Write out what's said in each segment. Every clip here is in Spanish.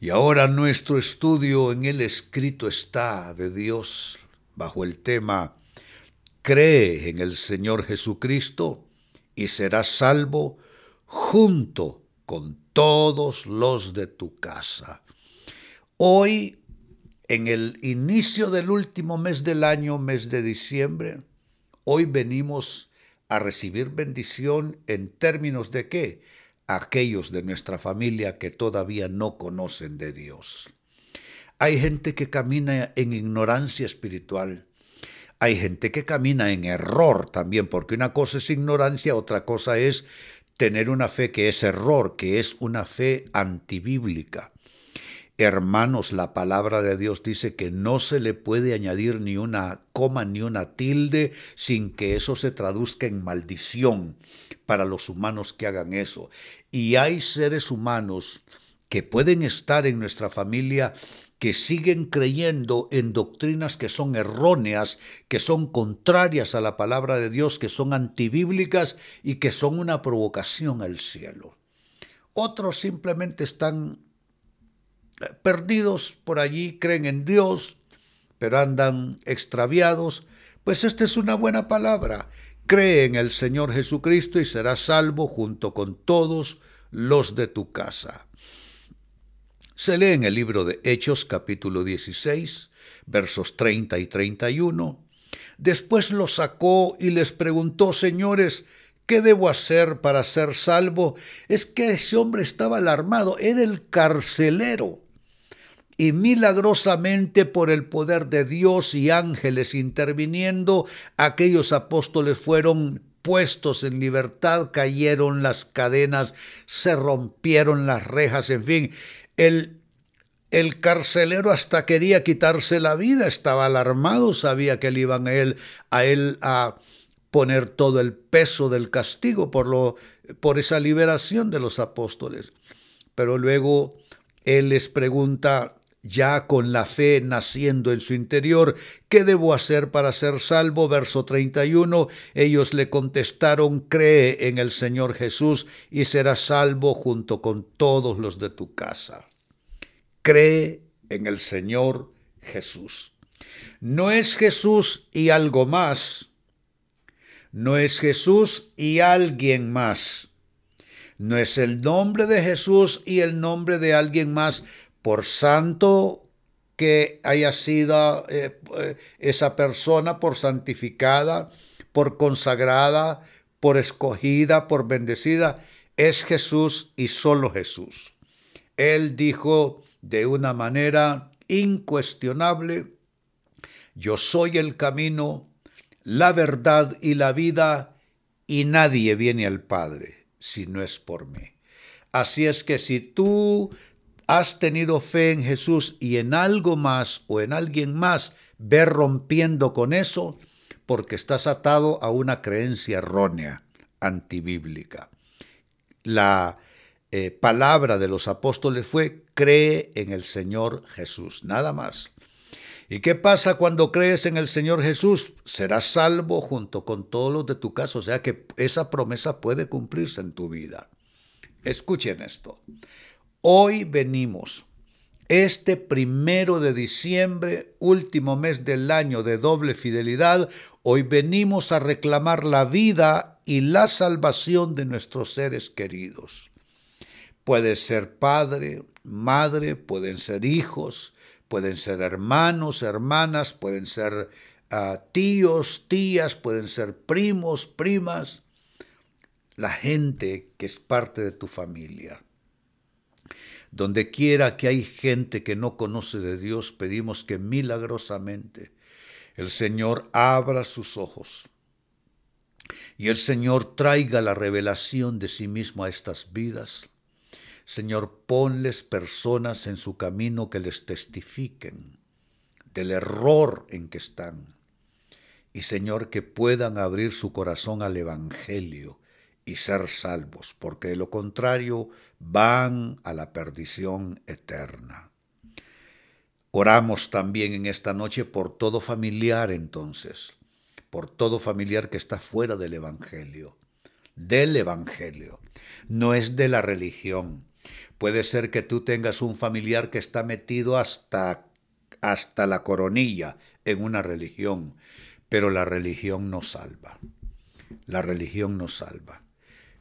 Y ahora nuestro estudio en el escrito está de Dios bajo el tema Cree en el Señor Jesucristo y serás salvo junto con todos los de tu casa. Hoy, en el inicio del último mes del año, mes de diciembre, hoy venimos a recibir bendición en términos de qué? aquellos de nuestra familia que todavía no conocen de Dios. Hay gente que camina en ignorancia espiritual. Hay gente que camina en error también, porque una cosa es ignorancia, otra cosa es tener una fe que es error, que es una fe antibíblica. Hermanos, la palabra de Dios dice que no se le puede añadir ni una coma ni una tilde sin que eso se traduzca en maldición para los humanos que hagan eso. Y hay seres humanos que pueden estar en nuestra familia que siguen creyendo en doctrinas que son erróneas, que son contrarias a la palabra de Dios, que son antibíblicas y que son una provocación al cielo. Otros simplemente están perdidos por allí, creen en Dios, pero andan extraviados. Pues esta es una buena palabra. Cree en el Señor Jesucristo y serás salvo junto con todos los de tu casa. Se lee en el libro de Hechos capítulo 16, versos 30 y 31. Después los sacó y les preguntó, señores, ¿qué debo hacer para ser salvo? Es que ese hombre estaba alarmado, era el carcelero y milagrosamente por el poder de Dios y ángeles interviniendo, aquellos apóstoles fueron puestos en libertad, cayeron las cadenas, se rompieron las rejas, en fin, el, el carcelero hasta quería quitarse la vida, estaba alarmado, sabía que le iban a él a, él a poner todo el peso del castigo por, lo, por esa liberación de los apóstoles. Pero luego él les pregunta, ya con la fe naciendo en su interior, ¿qué debo hacer para ser salvo? Verso 31, ellos le contestaron, cree en el Señor Jesús y serás salvo junto con todos los de tu casa. Cree en el Señor Jesús. No es Jesús y algo más. No es Jesús y alguien más. No es el nombre de Jesús y el nombre de alguien más por santo que haya sido eh, eh, esa persona, por santificada, por consagrada, por escogida, por bendecida, es Jesús y solo Jesús. Él dijo de una manera incuestionable, yo soy el camino, la verdad y la vida, y nadie viene al Padre si no es por mí. Así es que si tú has tenido fe en Jesús y en algo más o en alguien más, ve rompiendo con eso porque estás atado a una creencia errónea, antibíblica. La eh, palabra de los apóstoles fue, cree en el Señor Jesús, nada más. ¿Y qué pasa cuando crees en el Señor Jesús? Serás salvo junto con todos los de tu casa, o sea que esa promesa puede cumplirse en tu vida. Escuchen esto. Hoy venimos, este primero de diciembre, último mes del año de doble fidelidad, hoy venimos a reclamar la vida y la salvación de nuestros seres queridos. Puede ser padre, madre, pueden ser hijos, pueden ser hermanos, hermanas, pueden ser ah, tíos, tías, pueden ser primos, primas, la gente que es parte de tu familia. Donde quiera que hay gente que no conoce de Dios, pedimos que milagrosamente el Señor abra sus ojos y el Señor traiga la revelación de sí mismo a estas vidas. Señor, ponles personas en su camino que les testifiquen del error en que están. Y Señor, que puedan abrir su corazón al Evangelio y ser salvos, porque de lo contrario van a la perdición eterna. Oramos también en esta noche por todo familiar entonces, por todo familiar que está fuera del Evangelio. del Evangelio, no es de la religión. Puede ser que tú tengas un familiar que está metido hasta, hasta la coronilla en una religión, pero la religión no salva. La religión no salva.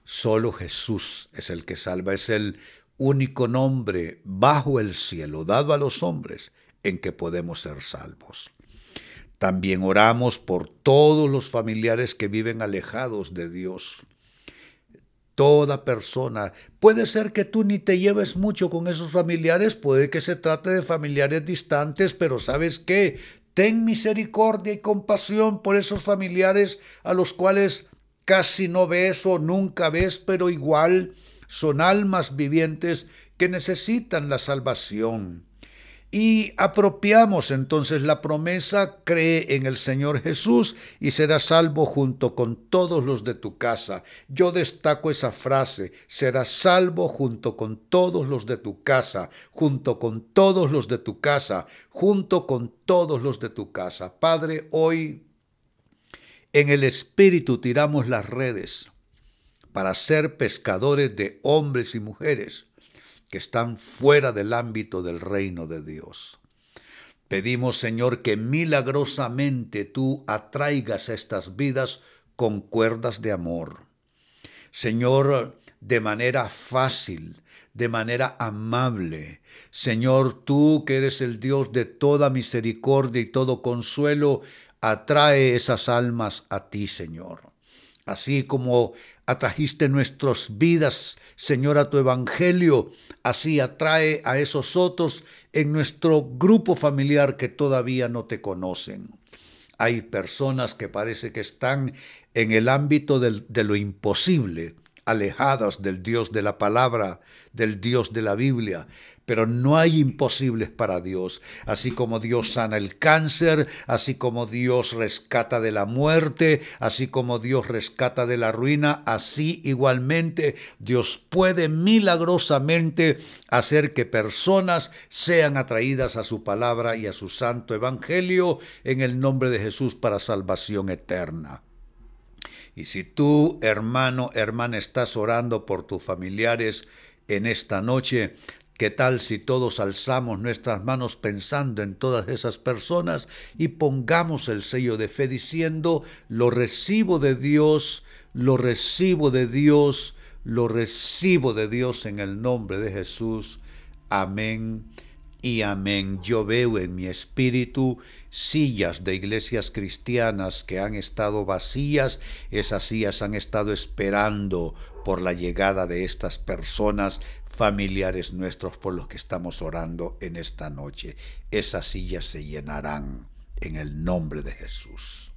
Solo Jesús es el que salva, es el único nombre bajo el cielo dado a los hombres en que podemos ser salvos. También oramos por todos los familiares que viven alejados de Dios. Toda persona. Puede ser que tú ni te lleves mucho con esos familiares, puede que se trate de familiares distantes, pero ¿sabes qué? Ten misericordia y compasión por esos familiares a los cuales casi no ves o nunca ves, pero igual son almas vivientes que necesitan la salvación. Y apropiamos entonces la promesa, cree en el Señor Jesús y serás salvo junto con todos los de tu casa. Yo destaco esa frase, serás salvo junto con todos los de tu casa, junto con todos los de tu casa, junto con todos los de tu casa. Padre, hoy en el Espíritu tiramos las redes para ser pescadores de hombres y mujeres que están fuera del ámbito del reino de Dios. Pedimos, Señor, que milagrosamente tú atraigas estas vidas con cuerdas de amor. Señor, de manera fácil, de manera amable. Señor, tú que eres el Dios de toda misericordia y todo consuelo, atrae esas almas a ti, Señor. Así como atrajiste nuestras vidas, Señor, a tu Evangelio, así atrae a esos otros en nuestro grupo familiar que todavía no te conocen. Hay personas que parece que están en el ámbito de lo imposible, alejadas del Dios de la palabra, del Dios de la Biblia, pero no hay imposibles para Dios. Así como Dios sana el cáncer, así como Dios rescata de la muerte, así como Dios rescata de la ruina, así igualmente Dios puede milagrosamente hacer que personas sean atraídas a su palabra y a su santo evangelio en el nombre de Jesús para salvación eterna. Y si tú, hermano, hermana, estás orando por tus familiares en esta noche, ¿Qué tal si todos alzamos nuestras manos pensando en todas esas personas y pongamos el sello de fe diciendo, lo recibo de Dios, lo recibo de Dios, lo recibo de Dios en el nombre de Jesús? Amén y amén. Yo veo en mi espíritu sillas de iglesias cristianas que han estado vacías, esas sillas han estado esperando por la llegada de estas personas familiares nuestros por los que estamos orando en esta noche. Esas sillas se llenarán en el nombre de Jesús.